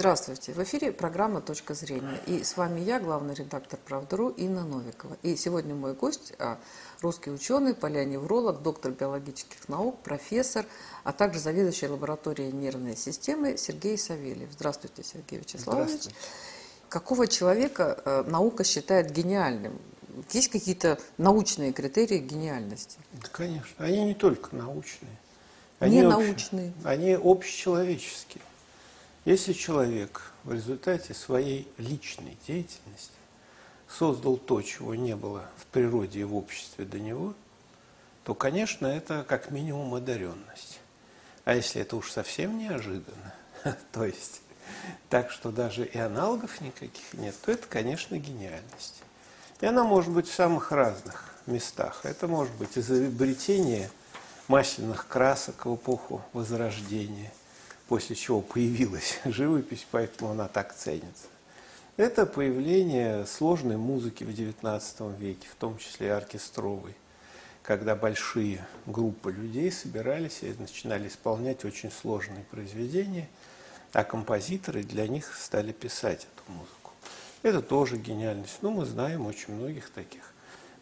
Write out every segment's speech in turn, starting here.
Здравствуйте. В эфире программа «Точка зрения». И с вами я, главный редактор «Правда.ру» Инна Новикова. И сегодня мой гость а, – русский ученый, полионевролог, доктор биологических наук, профессор, а также заведующий лабораторией нервной системы Сергей Савельев. Здравствуйте, Сергей Вячеславович. Здравствуйте. Какого человека а, наука считает гениальным? Есть какие-то научные критерии гениальности? Да, конечно. Они не только научные. Они не общ- научные. Они общечеловеческие. Если человек в результате своей личной деятельности создал то, чего не было в природе и в обществе до него, то, конечно, это как минимум одаренность. А если это уж совсем неожиданно, то есть так, что даже и аналогов никаких нет, то это, конечно, гениальность. И она может быть в самых разных местах. Это может быть изобретение масляных красок в эпоху Возрождения, после чего появилась живопись, поэтому она так ценится. Это появление сложной музыки в XIX веке, в том числе и оркестровой, когда большие группы людей собирались и начинали исполнять очень сложные произведения, а композиторы для них стали писать эту музыку. Это тоже гениальность. Ну, мы знаем очень многих таких.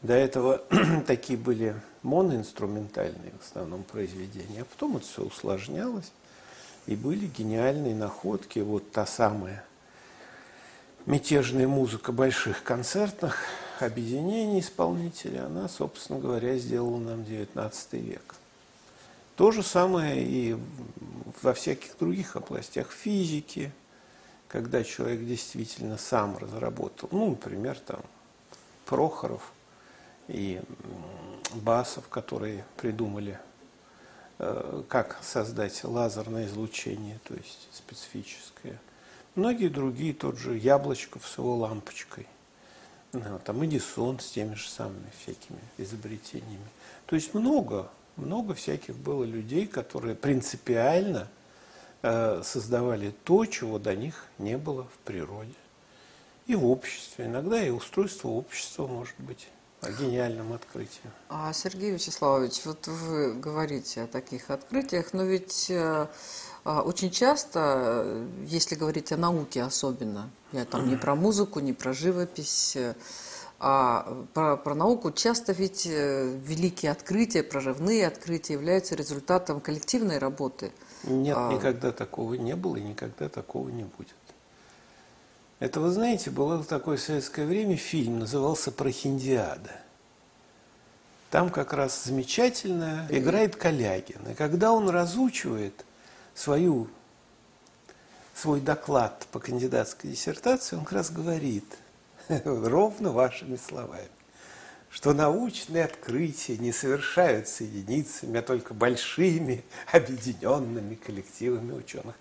До этого такие были моноинструментальные в основном произведения, а потом это все усложнялось, и были гениальные находки. Вот та самая мятежная музыка больших концертных объединений исполнителей, она, собственно говоря, сделала нам XIX век. То же самое и во всяких других областях физики, когда человек действительно сам разработал, ну, например, там Прохоров и Басов, которые придумали, как создать лазерное излучение, то есть специфическое. Многие другие, тот же Яблочков с его лампочкой, ну, там Эдисон с теми же самыми всякими изобретениями. То есть много, много всяких было людей, которые принципиально э, создавали то, чего до них не было в природе. И в обществе. Иногда и устройство общества может быть гениальным открытием. А, Сергей Вячеславович, вот вы говорите о таких открытиях, но ведь э, а, очень часто, э, если говорить о науке особенно, я там не про музыку, не про живопись, э, а про, про науку, часто ведь великие открытия, прорывные открытия являются результатом коллективной работы. Нет, А. никогда такого не было и никогда такого не будет. Это, вы знаете, было такое в советское время фильм, назывался «Прохиндиада». Там как раз замечательно играет Калягин. И когда он разучивает свою, свой доклад по кандидатской диссертации, он как раз говорит, ровно вашими словами, что научные открытия не совершаются единицами, а только большими объединенными коллективами ученых.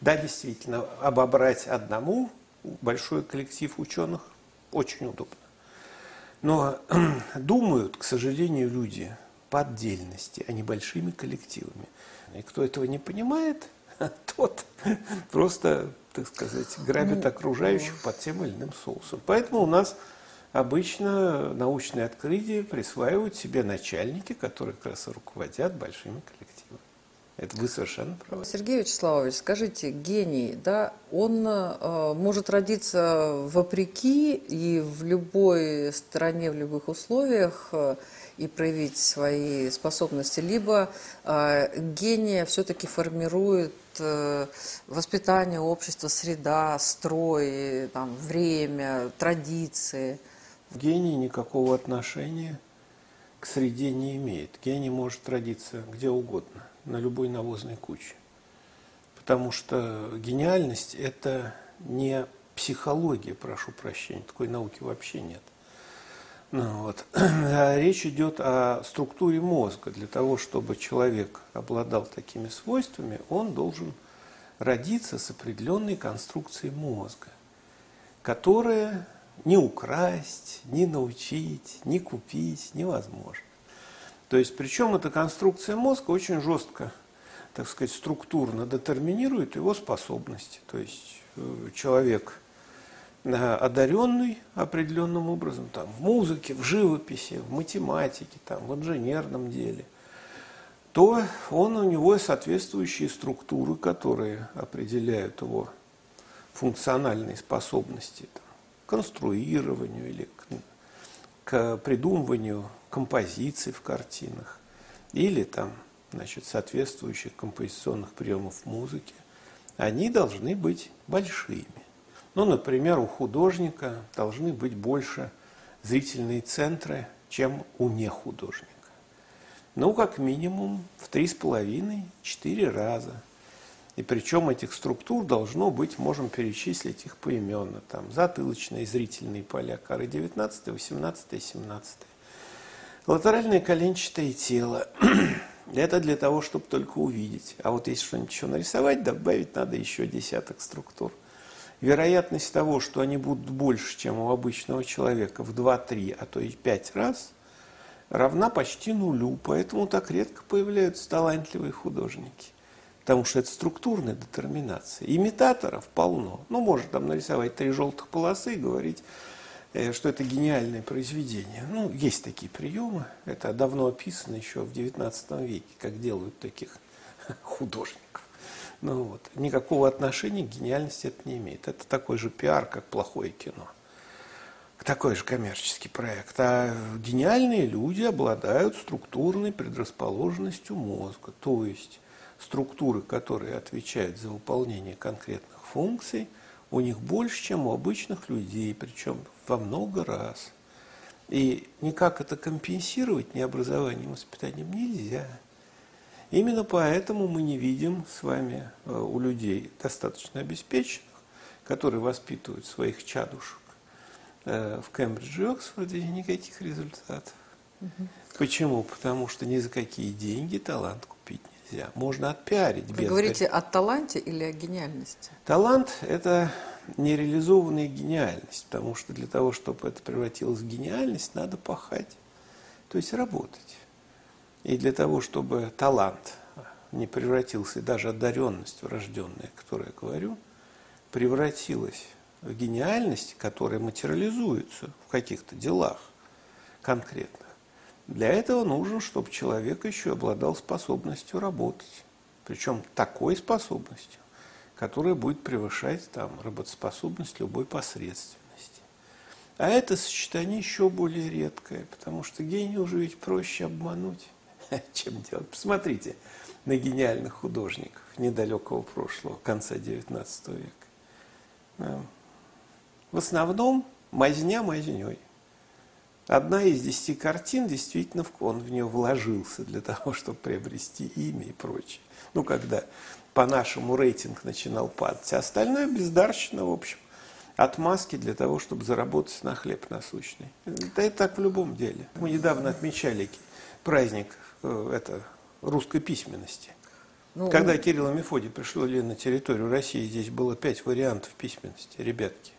Да, действительно, обобрать одному большой коллектив ученых очень удобно. Но думают, к сожалению, люди по отдельности, а не большими коллективами. И кто этого не понимает, тот просто, так сказать, грабит окружающих под тем или иным соусом. Поэтому у нас обычно научные открытия присваивают себе начальники, которые как раз руководят большими коллективами. Это вы совершенно правы. Сергей Вячеславович, скажите, гений, да, он э, может родиться вопреки и в любой стране, в любых условиях э, и проявить свои способности, либо э, гения все-таки формирует э, воспитание общества, среда, строй, там, время, традиции. Гений никакого отношения к среде не имеет. Гений может родиться где угодно, на любой навозной куче. Потому что гениальность – это не психология, прошу прощения, такой науки вообще нет. Ну, вот. А речь идет о структуре мозга. Для того, чтобы человек обладал такими свойствами, он должен родиться с определенной конструкцией мозга, которая не украсть, не научить, не купить невозможно. То есть, причем эта конструкция мозга очень жестко, так сказать, структурно детерминирует его способности. То есть, э, человек э, одаренный определенным образом там, в музыке, в живописи, в математике, там, в инженерном деле, то он, у него соответствующие структуры, которые определяют его функциональные способности там, к конструированию или к, к придумыванию композиций в картинах или там, значит, соответствующих композиционных приемов музыки, они должны быть большими. Ну, например, у художника должны быть больше зрительные центры, чем у нехудожника. Ну, как минимум в три с половиной, четыре раза. И причем этих структур должно быть, можем перечислить их поименно. Там затылочные зрительные поля коры 19, 18 и 17. Латеральное коленчатое тело. Это для того, чтобы только увидеть. А вот если что-нибудь еще нарисовать, добавить надо еще десяток структур. Вероятность того, что они будут больше, чем у обычного человека в 2-3, а то и 5 раз, равна почти нулю. Поэтому так редко появляются талантливые художники. Потому что это структурная детерминация. Имитаторов полно. Ну, можно там нарисовать три желтых полосы и говорить, э, что это гениальное произведение. Ну, есть такие приемы. Это давно описано еще в XIX веке, как делают таких художников. Ну вот, никакого отношения к гениальности это не имеет. Это такой же пиар, как плохое кино. Такой же коммерческий проект. А гениальные люди обладают структурной предрасположенностью мозга. То есть структуры, которые отвечают за выполнение конкретных функций, у них больше, чем у обычных людей, причем во много раз. И никак это компенсировать ни образованием, ни воспитанием нельзя. Именно поэтому мы не видим с вами э, у людей достаточно обеспеченных, которые воспитывают своих чадушек э, в Кембридже и Оксфорде, никаких результатов. Угу. Почему? Потому что ни за какие деньги талант нельзя. Можно отпиарить. Вы говорите о таланте или о гениальности? Талант – это нереализованная гениальность, потому что для того, чтобы это превратилось в гениальность, надо пахать, то есть работать. И для того, чтобы талант не превратился, и даже одаренность врожденная, о которой я говорю, превратилась в гениальность, которая материализуется в каких-то делах конкретных, для этого нужно, чтобы человек еще обладал способностью работать. Причем такой способностью, которая будет превышать там, работоспособность любой посредственности. А это сочетание еще более редкое, потому что гений уже ведь проще обмануть. чем делать. Посмотрите на гениальных художников недалекого прошлого, конца XIX века. В основном мазня мазней. Одна из десяти картин, действительно, он в нее вложился для того, чтобы приобрести имя и прочее. Ну, когда по-нашему рейтинг начинал падать. А остальное бездарщина, в общем, отмазки для того, чтобы заработать на хлеб насущный. Это, это так в любом деле. Мы недавно отмечали праздник Э, это, русской письменности. Ну, Когда Кирилл и Мефодий пришли на территорию России, здесь было пять вариантов письменности, ребятки.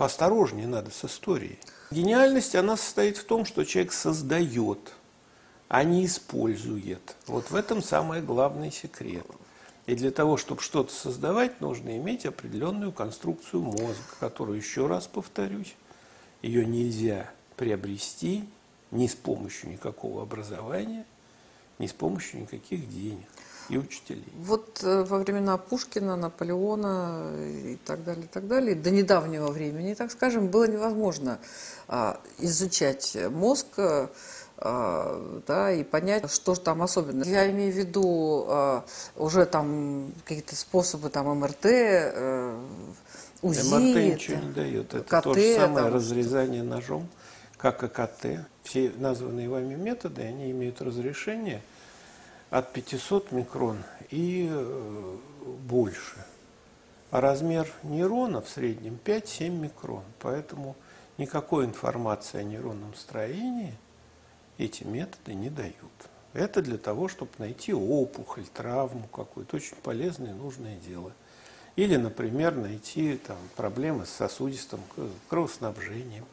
Поосторожнее надо с историей. Гениальность, она состоит в том, что человек создает, а не использует. Вот в этом самый главный секрет. И для того, чтобы что-то создавать, нужно иметь определенную конструкцию мозга, которую, еще раз повторюсь, ее нельзя приобрести ни с помощью никакого образования – не с помощью никаких денег и учителей. Вот э, во времена Пушкина, Наполеона и так далее, и так далее, до недавнего времени, так скажем, было невозможно а, изучать мозг, а, да, и понять, что же там особенно. Я имею в виду а, уже там какие-то способы там МРТ, э, УЗИ. МРТ ничего не дает. Это КТ, то же самое там, разрезание ножом, как и КТ. Все названные вами методы, они имеют разрешение от 500 микрон и э, больше. А размер нейрона в среднем 5-7 микрон. Поэтому никакой информации о нейронном строении эти методы не дают. Это для того, чтобы найти опухоль, травму какую-то. Очень полезное и нужное дело. Или, например, найти там, проблемы с сосудистым кровоснабжением.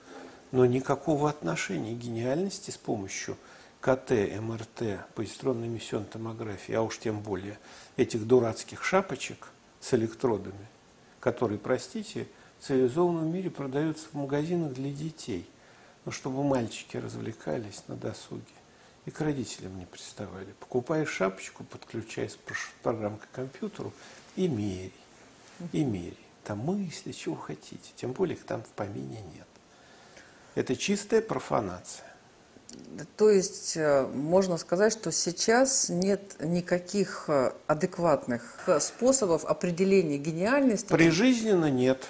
Но никакого отношения гениальности с помощью КТ, МРТ, позитронной эмиссионной томографии, а уж тем более этих дурацких шапочек с электродами, которые, простите, в цивилизованном мире продаются в магазинах для детей, ну, чтобы мальчики развлекались на досуге и к родителям не приставали. Покупаешь шапочку, подключаясь программой к компьютеру и меряй, и меряй. там мысли, чего хотите. Тем более их там в помине нет. Это чистая профанация. То есть э, можно сказать, что сейчас нет никаких э, адекватных э, способов определения гениальности. Прижизненно нет.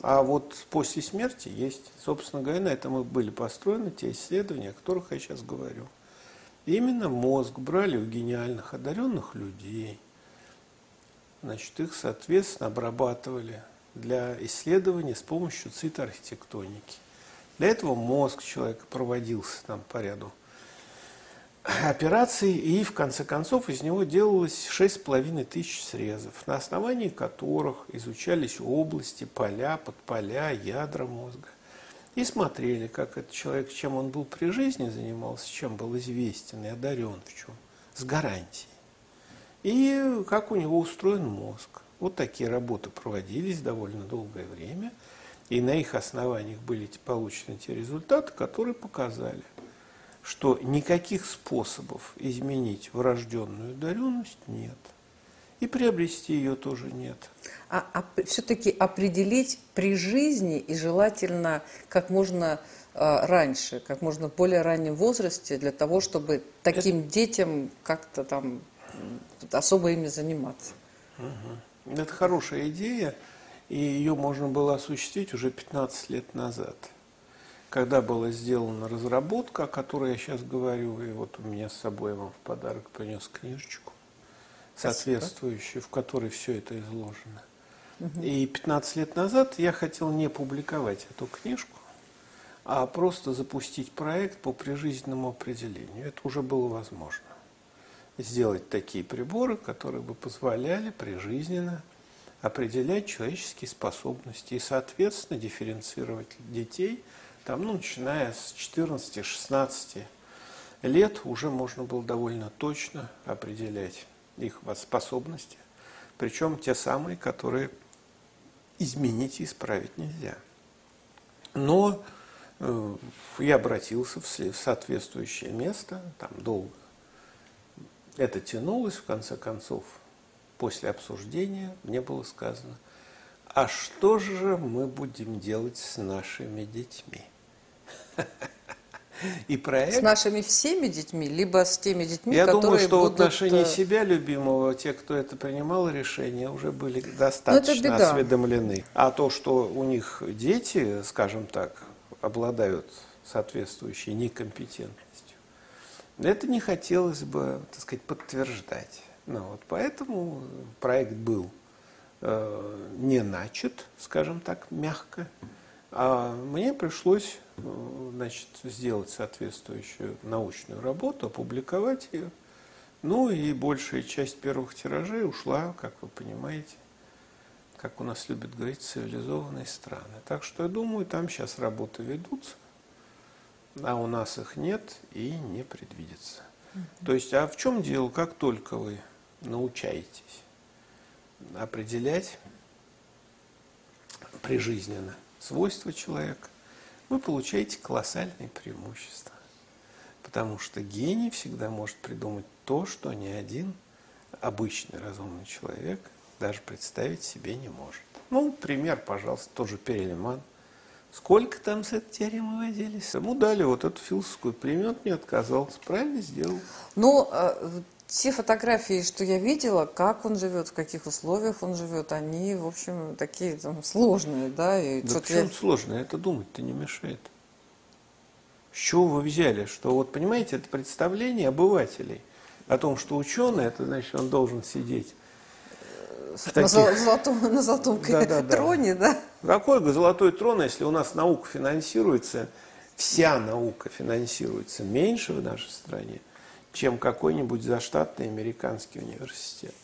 А вот после смерти есть. Собственно говоря, на этом и были построены те исследования, о которых я сейчас говорю. Именно мозг брали у гениальных, одаренных людей. Значит, их, соответственно, обрабатывали для исследования с помощью цитоархитектоники. Для этого мозг человека проводился там по ряду операций, и в конце концов из него делалось 6,5 тысяч срезов, на основании которых изучались области, поля, подполя, ядра мозга. И смотрели, как этот человек, чем он был при жизни занимался, чем был известен и одарен в чем, с гарантией. И как у него устроен мозг. Вот такие работы проводились довольно долгое время – и на их основаниях были получены те результаты, которые показали, что никаких способов изменить врожденную одаренность нет. И приобрести ее тоже нет. А, а все-таки определить при жизни и желательно как можно э, раньше, как можно в более раннем возрасте, для того, чтобы таким Это... детям как-то там особо ими заниматься. Угу. Это хорошая идея. И ее можно было осуществить уже 15 лет назад, когда была сделана разработка, о которой я сейчас говорю, и вот у меня с собой я вам в подарок принес книжечку, соответствующую, в которой все это изложено. И 15 лет назад я хотел не публиковать эту книжку, а просто запустить проект по прижизненному определению. Это уже было возможно. Сделать такие приборы, которые бы позволяли прижизненно определять человеческие способности и, соответственно, дифференцировать детей, там, ну, начиная с 14-16 лет уже можно было довольно точно определять их способности, причем те самые, которые изменить и исправить нельзя. Но э, я обратился в соответствующее место, там долго это тянулось, в конце концов, после обсуждения мне было сказано, а что же мы будем делать с нашими детьми? И проект... С нашими всеми детьми, либо с теми детьми, Я которые думаю, что будут... в отношении э, себя любимого, те, кто это принимал решение, уже были достаточно осведомлены. А то, что у них дети, скажем так, обладают соответствующей некомпетентностью, это не хотелось бы, так сказать, подтверждать. Ну, вот поэтому проект был э, не начат, скажем так, мягко, а мне пришлось э, значит, сделать соответствующую научную работу, опубликовать ее. Ну и большая часть первых тиражей ушла, как вы понимаете, как у нас любят говорить, цивилизованные страны. Так что я думаю, там сейчас работы ведутся, а у нас их нет и не предвидится. То есть, а в чем дело, как только вы научаетесь определять прижизненно свойства человека, вы получаете колоссальные преимущества. Потому что гений всегда может придумать то, что ни один обычный разумный человек даже представить себе не может. Ну, пример, пожалуйста, тоже Перельман. Сколько там с этой теоремой возились? Ему дали вот эту философскую премию, не отказался, правильно сделал. Ну, а, те фотографии, что я видела, как он живет, в каких условиях он живет, они, в общем, такие там, сложные, да. И да почему я... сложные? Это думать-то не мешает. С чего вы взяли? Что вот, понимаете, это представление обывателей о том, что ученый, это значит, он должен сидеть в таких... на, золотом, на золотом да, да, троне, да? Какой золотой трон, если у нас наука финансируется, вся наука финансируется меньше в нашей стране, чем какой-нибудь заштатный американский университет.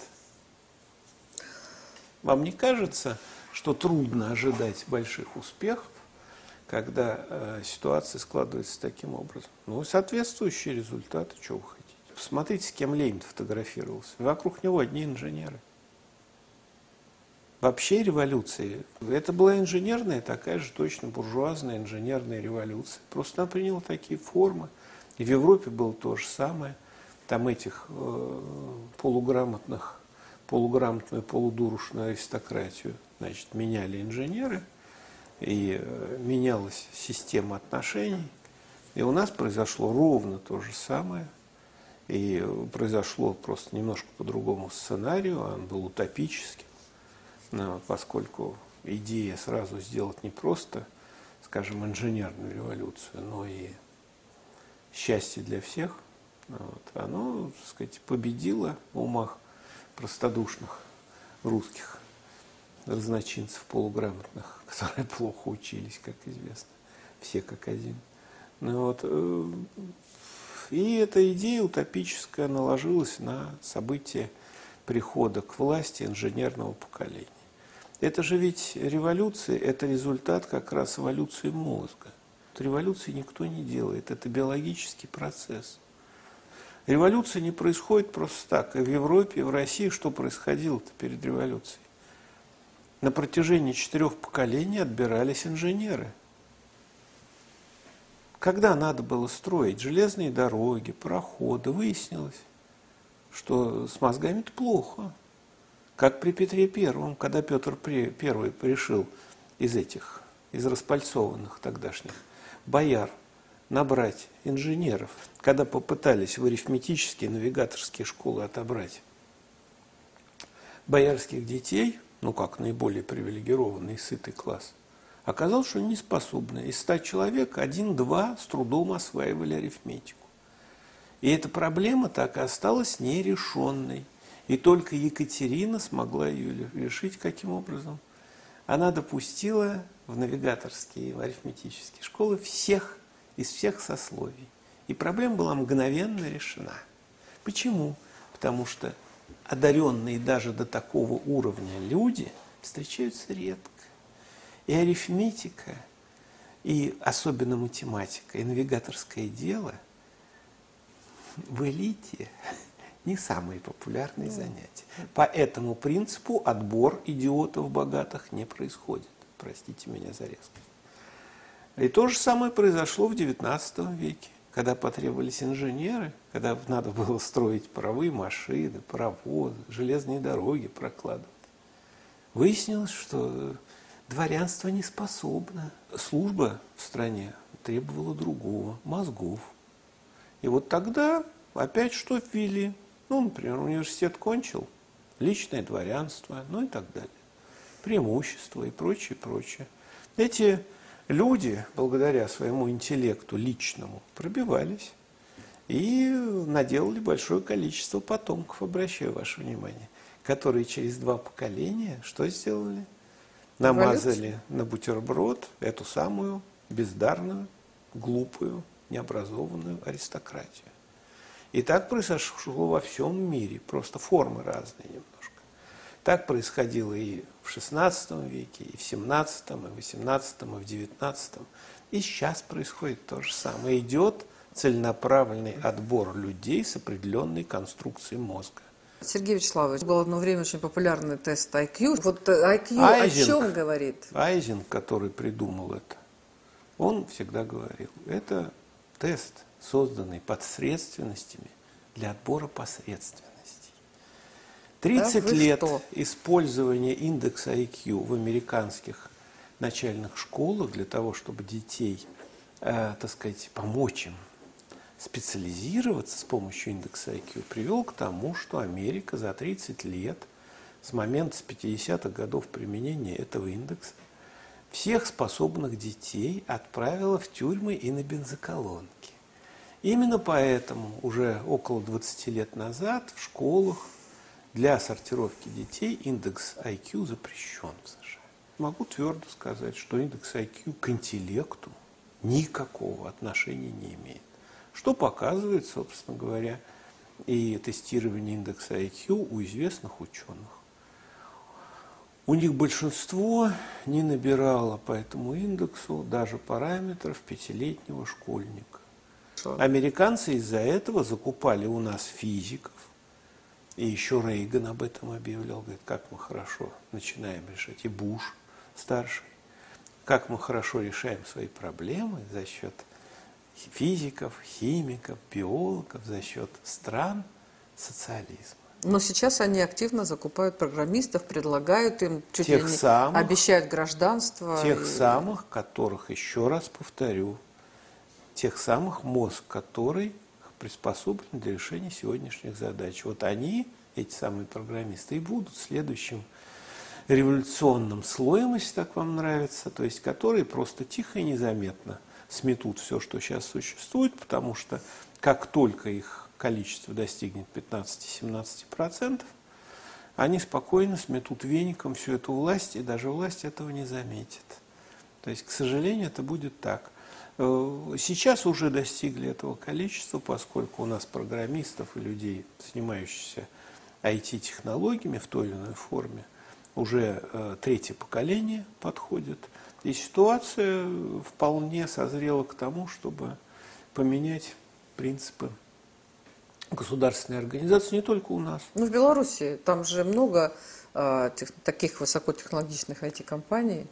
Вам не кажется, что трудно ожидать больших успехов, когда э, ситуация складывается таким образом? Ну, соответствующие результаты, что вы хотите. Посмотрите, с кем Ленин фотографировался. Вокруг него одни инженеры. Вообще революции, это была инженерная, такая же точно буржуазная инженерная революция. Просто она приняла такие формы. И в Европе было то же самое. Там этих э, полуграмотных полуграмотную, полудурушную аристократию, значит, меняли инженеры, и э, менялась система отношений. И у нас произошло ровно то же самое. И произошло просто немножко по другому сценарию, он был утопическим, поскольку идея сразу сделать не просто, скажем, инженерную революцию, но и счастье для всех, вот, оно, так сказать, победило в умах простодушных русских разночинцев полуграмотных, которые плохо учились, как известно, все как один. Ну, вот, э, и эта идея утопическая наложилась на события прихода к власти инженерного поколения. Это же ведь революция, это результат как раз эволюции мозга. Революции никто не делает, это биологический процесс. Революция не происходит просто так. И в Европе, и в России что происходило-то перед революцией? На протяжении четырех поколений отбирались инженеры. Когда надо было строить железные дороги, пароходы, выяснилось, что с мозгами-то плохо. Как при Петре Первом, когда Петр Первый пришел из этих, из распальцованных тогдашних бояр набрать инженеров, когда попытались в арифметические навигаторские школы отобрать боярских детей, ну как наиболее привилегированный сытый класс, оказалось, что не способны. Из ста человек один-два с трудом осваивали арифметику. И эта проблема так и осталась нерешенной. И только Екатерина смогла ее решить каким образом? Она допустила в навигаторские, в арифметические школы всех, из всех сословий. И проблема была мгновенно решена. Почему? Потому что одаренные даже до такого уровня люди встречаются редко. И арифметика, и особенно математика, и навигаторское дело в элите не самые популярные занятия. По этому принципу отбор идиотов богатых не происходит. Простите меня за резкость. И то же самое произошло в XIX веке, когда потребовались инженеры, когда надо было строить паровые машины, паровозы, железные дороги прокладывать. Выяснилось, что дворянство не способно. Служба в стране требовала другого, мозгов. И вот тогда опять что ввели? Ну, например, университет кончил, личное дворянство, ну и так далее. Преимущества и прочее, прочее. Эти люди, благодаря своему интеллекту личному, пробивались и наделали большое количество потомков, обращаю ваше внимание, которые через два поколения что сделали? Намазали на бутерброд эту самую бездарную, глупую, необразованную аристократию. И так произошло во всем мире, просто формы разные немножко. Так происходило и в XVI веке, и в XVII, и в XVIII, и в XIX. И сейчас происходит то же самое. Идет целенаправленный отбор людей с определенной конструкцией мозга. Сергей Вячеславович, был одно время очень популярный тест IQ. Вот IQ Айзинг, о чем говорит? Айзинг, который придумал это, он всегда говорил, это тест – созданный подсредственностями для отбора посредственностей. 30 да лет что? использования индекса IQ в американских начальных школах для того, чтобы детей, э, так сказать, помочь им специализироваться с помощью индекса IQ, привел к тому, что Америка за 30 лет с момента с 50-х годов применения этого индекса всех способных детей отправила в тюрьмы и на бензоколонки. Именно поэтому уже около 20 лет назад в школах для сортировки детей индекс IQ запрещен в США. Могу твердо сказать, что индекс IQ к интеллекту никакого отношения не имеет. Что показывает, собственно говоря, и тестирование индекса IQ у известных ученых. У них большинство не набирало по этому индексу даже параметров пятилетнего школьника. Американцы из-за этого закупали у нас физиков. И еще Рейган об этом объявлял. Говорит, как мы хорошо начинаем решать. И Буш старший. Как мы хорошо решаем свои проблемы за счет физиков, химиков, биологов, за счет стран социализма. Но сейчас они активно закупают программистов, предлагают им, чуть Тех ли не самых- обещают гражданство. Тех и- самых, которых, еще раз повторю, тех самых мозг, который приспособлен для решения сегодняшних задач. Вот они, эти самые программисты, и будут следующим революционным слоем, если так вам нравится, то есть которые просто тихо и незаметно сметут все, что сейчас существует, потому что как только их количество достигнет 15-17%, они спокойно сметут веником всю эту власть, и даже власть этого не заметит. То есть, к сожалению, это будет так. Э, Сейчас уже достигли этого количества, поскольку у нас программистов и людей, занимающихся IT-технологиями в той или иной форме, уже э, третье поколение подходит. И ситуация вполне созрела к тому, чтобы поменять принципы государственной организации не только у нас. Ну, в Беларуси там же много а, тех- таких высокотехнологичных IT-компаний.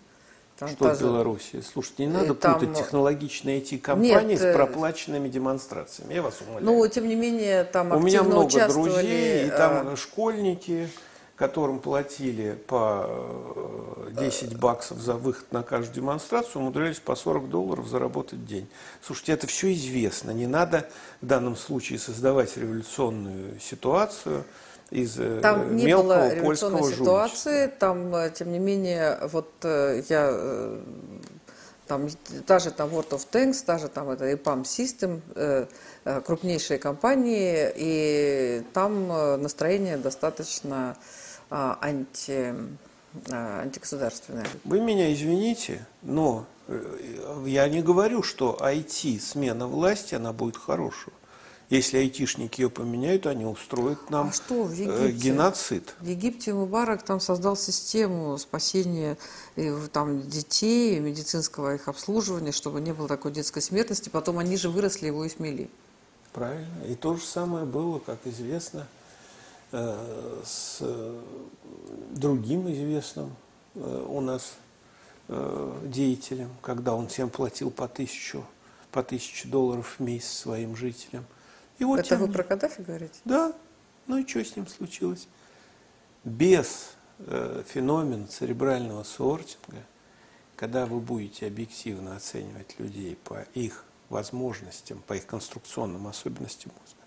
Там Что та в Беларуси? Слушайте, не надо Э, там- путать технологичные IT-компании Нет, с э, проплаченными демонстрациями. Я вас умоляю. Ну, тем не менее, там У меня много участвовали... друзей, и а, там школьники, которым платили по э, 10 баксов за выход на каждую демонстрацию, умудрялись по 40 долларов заработать день. Слушайте, это все известно. Не надо в данном случае создавать революционную ситуацию из э, Там не мелкого было революционной польского ситуации, там, э, тем не менее, вот э, я, там, та же там World of Tanks, та же там это EPAM System, крупнейшие компании, и там настроение достаточно а, анти, антигосударственное. Вы меня извините, но я не говорю, что IT, смена власти, она будет хорошая. Если айтишники ее поменяют, они устроят нам А что в э, Египте? геноцид. В Египте Мубарак там создал систему спасения э, там, детей, медицинского их обслуживания, чтобы не было такой детской смертности. Потом они же выросли, его и смели. Правильно. И то же самое было, как известно, э, с другим известным у нас деятелем, когда он всем платил по тысячу, по тысяче долларов в месяц своим жителям. И вот Это вы про Каддафи говорите? Да. Ну и что с ним случилось? Без э, феномена церебрального сортинга, когда вы будете объективно оценивать людей по их возможностям, по их конструкционным особенностям мозга,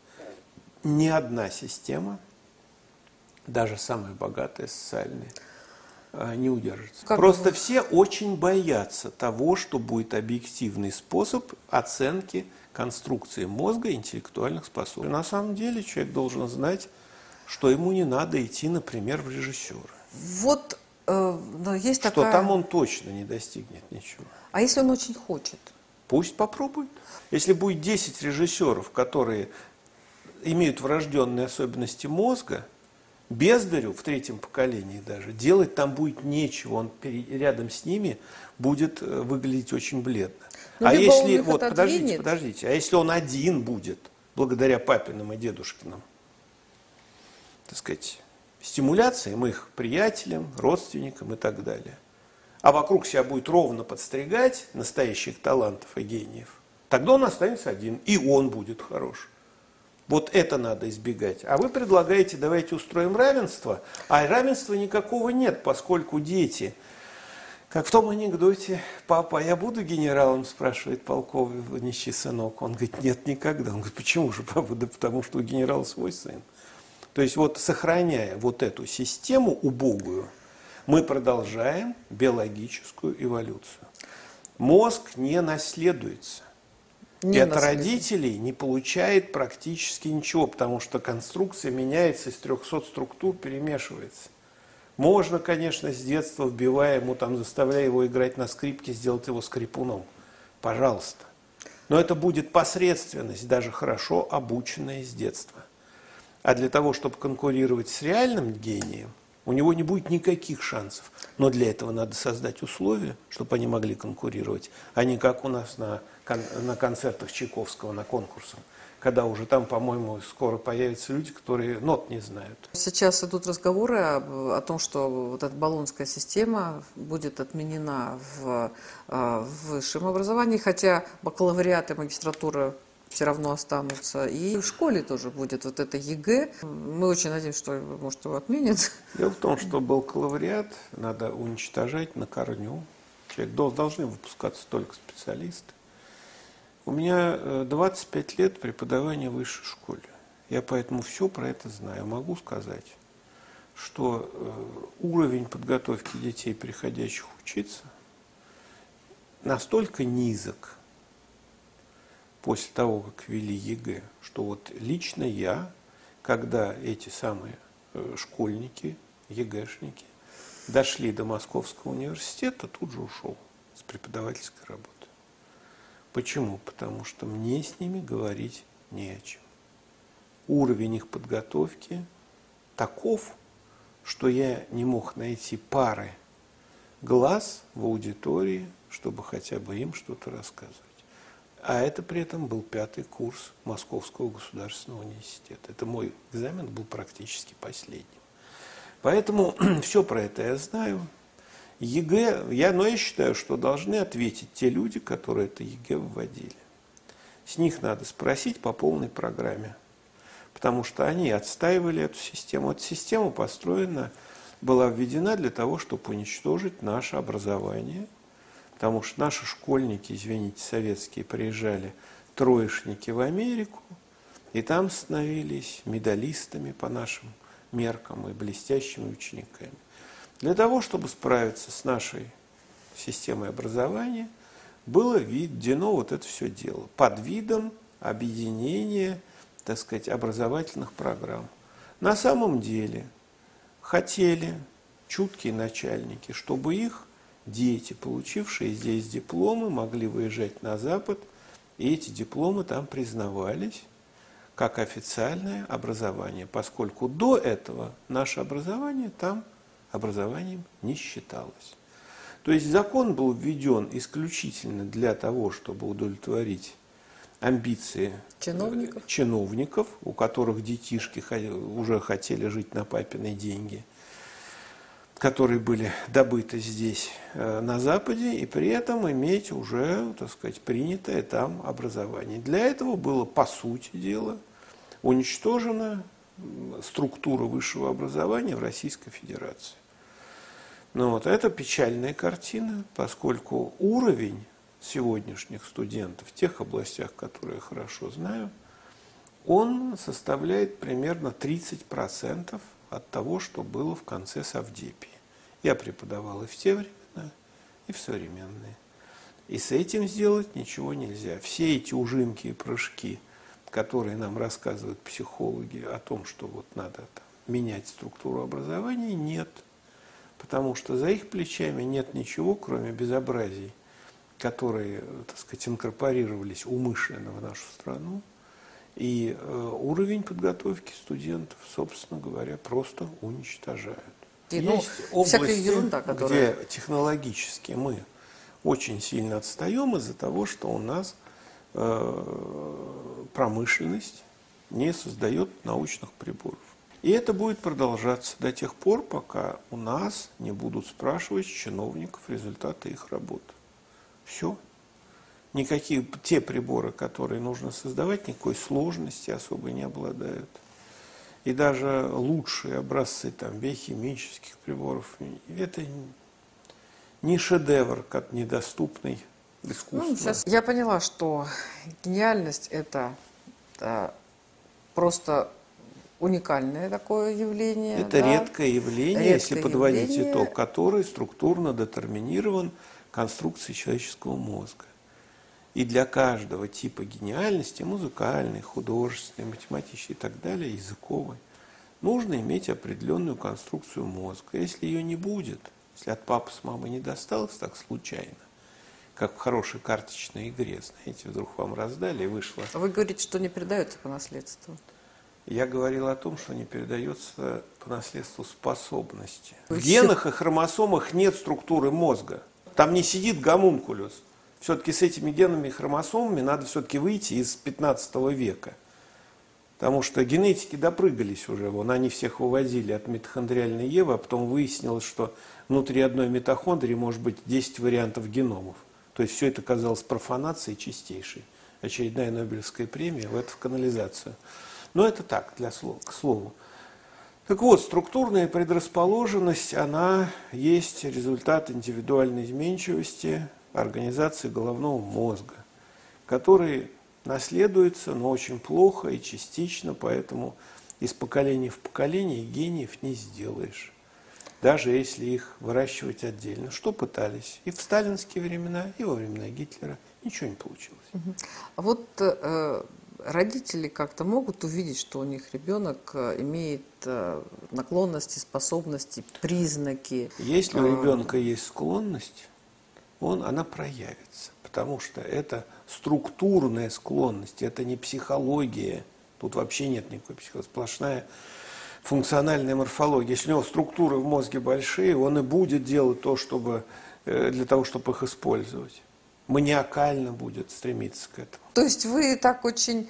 ни одна система, даже самая богатая социальная, не удержится. Как Просто вы- все очень боятся того, что будет объективный способ оценки конструкции мозга и интеллектуальных способностей. На самом деле человек должен знать, что ему не надо идти, например, в режиссера. Вот, э, но есть Что такая... там он точно не достигнет ничего. А если он очень хочет? Пусть попробует. Если будет 10 режиссеров, которые имеют врожденные особенности мозга, бездарю в третьем поколении даже, делать там будет нечего. Он рядом с ними будет э, выглядеть очень бледно. Ну, а если, вот, подождите, подождите, а если он один будет, благодаря папиным и дедушкиным, так сказать, стимуляциям их приятелям, родственникам и так далее, а вокруг себя будет ровно подстригать настоящих талантов и гениев, тогда он останется один, и он будет хорош. Вот это надо избегать. А вы предлагаете, давайте устроим равенство, а равенства никакого нет, поскольку дети, как в том анекдоте, папа, а я буду генералом, спрашивает полковничий сынок. Он говорит, нет, никогда. Он говорит, почему же, папа? Да потому что у генерала свой сын. То есть вот сохраняя вот эту систему убогую, мы продолжаем биологическую эволюцию. Мозг не наследуется. Не и от родителей не получает практически ничего, потому что конструкция меняется, из 300 структур перемешивается. Можно, конечно, с детства, вбивая ему, там, заставляя его играть на скрипке, сделать его скрипуном. Пожалуйста. Но это будет посредственность, даже хорошо обученная с детства. А для того, чтобы конкурировать с реальным гением, у него не будет никаких шансов. Но для этого надо создать условия, чтобы они могли конкурировать, а не как у нас на, кон- на концертах Чайковского, на конкурсах, когда уже там, по-моему, скоро появятся люди, которые нот не знают. Сейчас идут разговоры об- о том, что вот эта баллонская система будет отменена в, а, в высшем образовании, хотя бакалавриат и магистратура все равно останутся. И в школе тоже будет вот это ЕГЭ. Мы очень надеемся, что, может, его отменят. Дело в том, что бакалавриат надо уничтожать на корню. Человек должны выпускаться только специалисты. У меня 25 э, лет преподавания в высшей школе. Я поэтому все про это знаю. Могу сказать, что э, уровень подготовки детей, приходящих учиться, настолько низок после того, как ввели ЕГЭ, что вот лично я, когда эти самые э, школьники, ЕГЭшники, дошли до Московского университета, тут же ушел с преподавательской работы. Почему? Потому что мне с ними говорить не о чем. Уровень их подготовки таков, что я не мог найти пары глаз в аудитории, чтобы хотя бы им что-то рассказывать. А это при этом был пятый курс Московского государственного университета. Это мой экзамен был практически последним. Поэтому все про это я знаю. ЕГЭ, я, но я считаю, что должны ответить те люди, которые это ЕГЭ вводили. С них надо спросить по полной программе, потому что они отстаивали эту систему. Эта система построена, была введена для того, чтобы уничтожить наше образование, потому что наши школьники, извините, советские, приезжали троечники в Америку, и там становились медалистами по нашим меркам и блестящими учениками. Для того, чтобы справиться с нашей системой образования, было введено вот это все дело под видом объединения, так сказать, образовательных программ. На самом деле хотели чуткие начальники, чтобы их дети, получившие здесь дипломы, могли выезжать на Запад, и эти дипломы там признавались как официальное образование, поскольку до этого наше образование там – образованием не считалось. То есть закон был введен исключительно для того, чтобы удовлетворить амбиции чиновников, чиновников у которых детишки уже хотели жить на папиной деньги, которые были добыты здесь, э, на Западе, и при этом иметь уже, так сказать, принятое там образование. Для этого было, по сути дела, уничтожена структура высшего образования в Российской Федерации. Ну вот, это печальная картина, поскольку уровень сегодняшних студентов в тех областях, которые я хорошо знаю, он составляет примерно 30% от того, что было в конце Савдепии. Я преподавал и в те времена, и в современные. И с этим сделать ничего нельзя. Все эти ужинки и прыжки, которые нам рассказывают психологи о том, что вот надо там, менять структуру образования, нет – потому что за их плечами нет ничего, кроме безобразий, которые, так сказать, инкорпорировались умышленно в нашу страну. И э, уровень подготовки студентов, собственно говоря, просто уничтожают. И, ну, Есть области, ерунда, которая... где технологически мы очень сильно отстаем из-за того, что у нас э, промышленность не создает научных приборов. И это будет продолжаться до тех пор, пока у нас не будут спрашивать чиновников результаты их работы. Все. Никакие те приборы, которые нужно создавать, никакой сложности особо не обладают. И даже лучшие образцы там, биохимических приборов, это не шедевр, как недоступный искусству. Ну, сейчас я поняла, что гениальность это, это просто уникальное такое явление. Это да? редкое явление, редкое если подводить явление. итог, который структурно детерминирован конструкцией человеческого мозга. И для каждого типа гениальности, музыкальной, художественной, математической и так далее, языковой, нужно иметь определенную конструкцию мозга. Если ее не будет, если от папы с мамой не досталось так случайно, как в хорошей карточной игре, знаете, вдруг вам раздали и вышло. А вы говорите, что не передается по наследству. Я говорил о том, что не передается по наследству способности. В генах и хромосомах нет структуры мозга. Там не сидит гомункулюс. Все-таки с этими генами и хромосомами надо все-таки выйти из 15 века. Потому что генетики допрыгались уже. Вон они всех выводили от митохондриальной Евы, а потом выяснилось, что внутри одной митохондрии может быть 10 вариантов геномов. То есть все это казалось профанацией чистейшей. очередная Нобелевская премия в эту в канализацию. Но это так, для слова, к слову. Так вот, структурная предрасположенность, она есть результат индивидуальной изменчивости организации головного мозга, который наследуется, но очень плохо и частично, поэтому из поколения в поколение гениев не сделаешь даже если их выращивать отдельно. Что пытались? И в сталинские времена, и во времена Гитлера. Ничего не получилось. Вот э, родители как-то могут увидеть, что у них ребенок э, имеет э, наклонности, способности, признаки. Если у э, ребенка есть склонность, он, она проявится. Потому что это структурная склонность, это не психология. Тут вообще нет никакой психологии, сплошная функциональная морфология. Если у него структуры в мозге большие, он и будет делать то, чтобы, э, для того, чтобы их использовать. Маниакально будет стремиться к этому. То есть вы так очень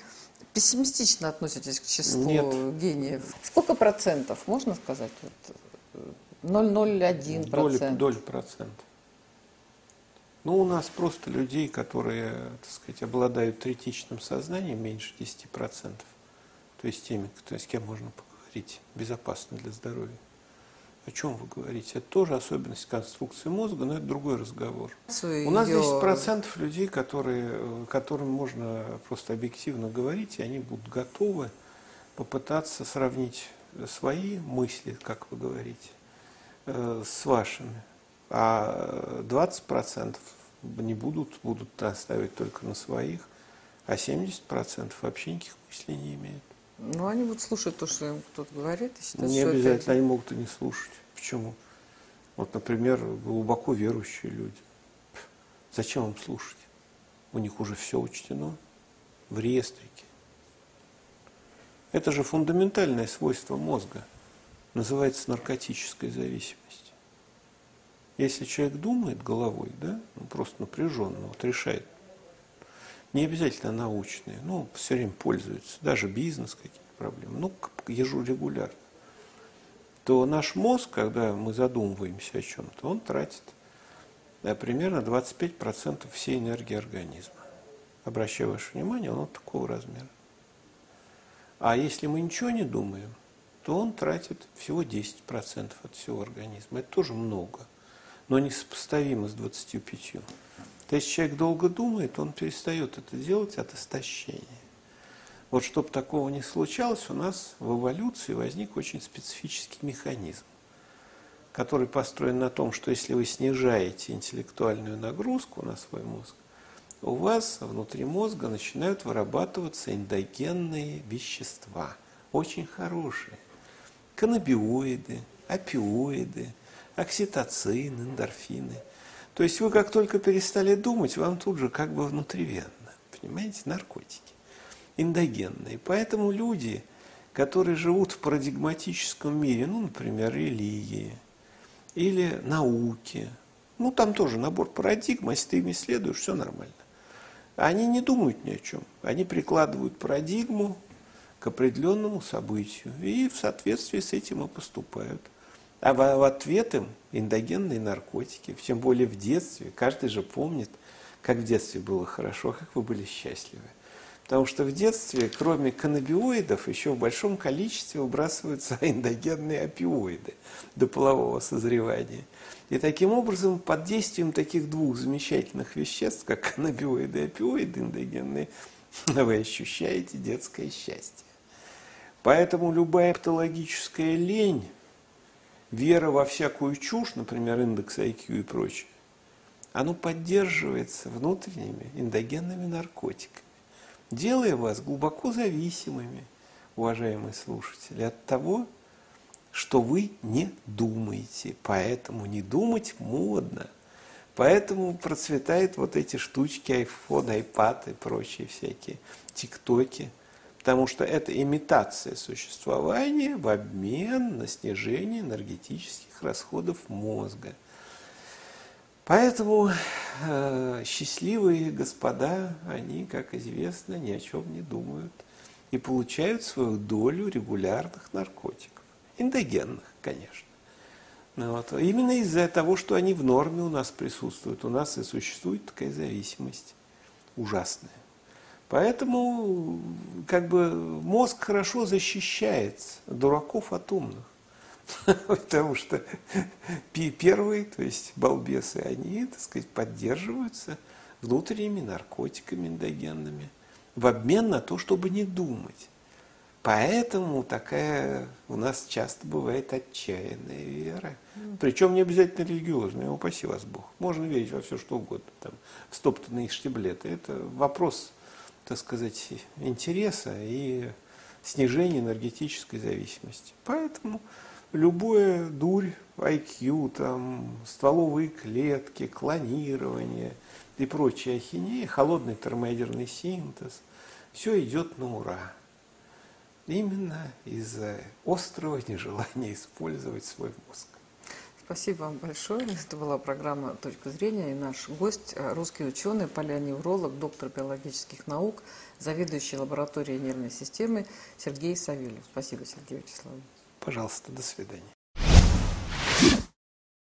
пессимистично относитесь к числу Нет. гениев? Сколько процентов, можно сказать? Вот, 0,01 доли, процент. доли процента. Ну, у нас просто людей, которые, так сказать, обладают третичным сознанием, меньше 10%. То есть теми, кто, с кем можно поговорить говорить безопасно для здоровья. О чем вы говорите? Это тоже особенность конструкции мозга, но это другой разговор. Ее... У нас 10% людей, которые, которым можно просто объективно говорить, и они будут готовы попытаться сравнить свои мысли, как вы говорите, э, с вашими. А 20% не будут, будут наставить только на своих, а 70% вообще никаких мыслей не имеют. Ну, они будут слушать то, что им кто-то говорит. И считать, не обязательно, это... они могут и не слушать. Почему? Вот, например, глубоко верующие люди. Зачем им слушать? У них уже все учтено в реестрике. Это же фундаментальное свойство мозга. Называется наркотической зависимость. Если человек думает головой, да, ну, просто напряженно, вот решает не обязательно научные, ну, все время пользуются, даже бизнес какие-то проблемы, ну, ежерегулярно, то наш мозг, когда мы задумываемся о чем-то, он тратит да, примерно 25% всей энергии организма. Обращаю ваше внимание, он вот такого размера. А если мы ничего не думаем, то он тратит всего 10% от всего организма. Это тоже много, но не сопоставимо с 25%. То есть человек долго думает, он перестает это делать от истощения. Вот чтобы такого не случалось, у нас в эволюции возник очень специфический механизм, который построен на том, что если вы снижаете интеллектуальную нагрузку на свой мозг, у вас внутри мозга начинают вырабатываться эндогенные вещества, очень хорошие. Каннабиоиды, опиоиды, окситоцин, эндорфины – то есть вы как только перестали думать, вам тут же как бы внутривенно, понимаете, наркотики, эндогенные. Поэтому люди, которые живут в парадигматическом мире, ну, например, религии или науки, ну, там тоже набор парадигм, если ты ими следуешь, все нормально. Они не думают ни о чем. Они прикладывают парадигму к определенному событию и в соответствии с этим и поступают. А в ответ им эндогенные наркотики, тем более в детстве. Каждый же помнит, как в детстве было хорошо, как вы были счастливы. Потому что в детстве, кроме каннабиоидов, еще в большом количестве выбрасываются эндогенные опиоиды до полового созревания. И таким образом, под действием таких двух замечательных веществ, как каннабиоиды и опиоиды эндогенные, вы ощущаете детское счастье. Поэтому любая патологическая лень вера во всякую чушь, например, индекс IQ и прочее, оно поддерживается внутренними эндогенными наркотиками, делая вас глубоко зависимыми, уважаемые слушатели, от того, что вы не думаете. Поэтому не думать модно. Поэтому процветают вот эти штучки, iPhone, iPad и прочие всякие, тиктоки – потому что это имитация существования в обмен на снижение энергетических расходов мозга. Поэтому э, счастливые господа, они, как известно, ни о чем не думают и получают свою долю регулярных наркотиков. Эндогенных, конечно. Ну, вот. Именно из-за того, что они в норме у нас присутствуют, у нас и существует такая зависимость ужасная. Поэтому как бы мозг хорошо защищается дураков от умных. Потому что первые, то есть балбесы, они, так сказать, поддерживаются внутренними наркотиками эндогенными в обмен на то, чтобы не думать. Поэтому такая у нас часто бывает отчаянная вера. Причем не обязательно религиозная, упаси вас Бог. Можно верить во все, что угодно, там, в стоптанные штиблеты. Это вопрос, так сказать, интереса и снижения энергетической зависимости. Поэтому любое дурь, IQ, там, стволовые клетки, клонирование и прочие ахинеи, холодный термоядерный синтез, все идет на ура. Именно из-за острого нежелания использовать свой мозг. Спасибо вам большое. Это была программа «Точка зрения» и наш гость, э, русский ученый, палеоневролог, доктор биологических наук, заведующий лабораторией нервной системы Сергей Савельев. Спасибо, Сергей Вячеславович. Пожалуйста, до свидания.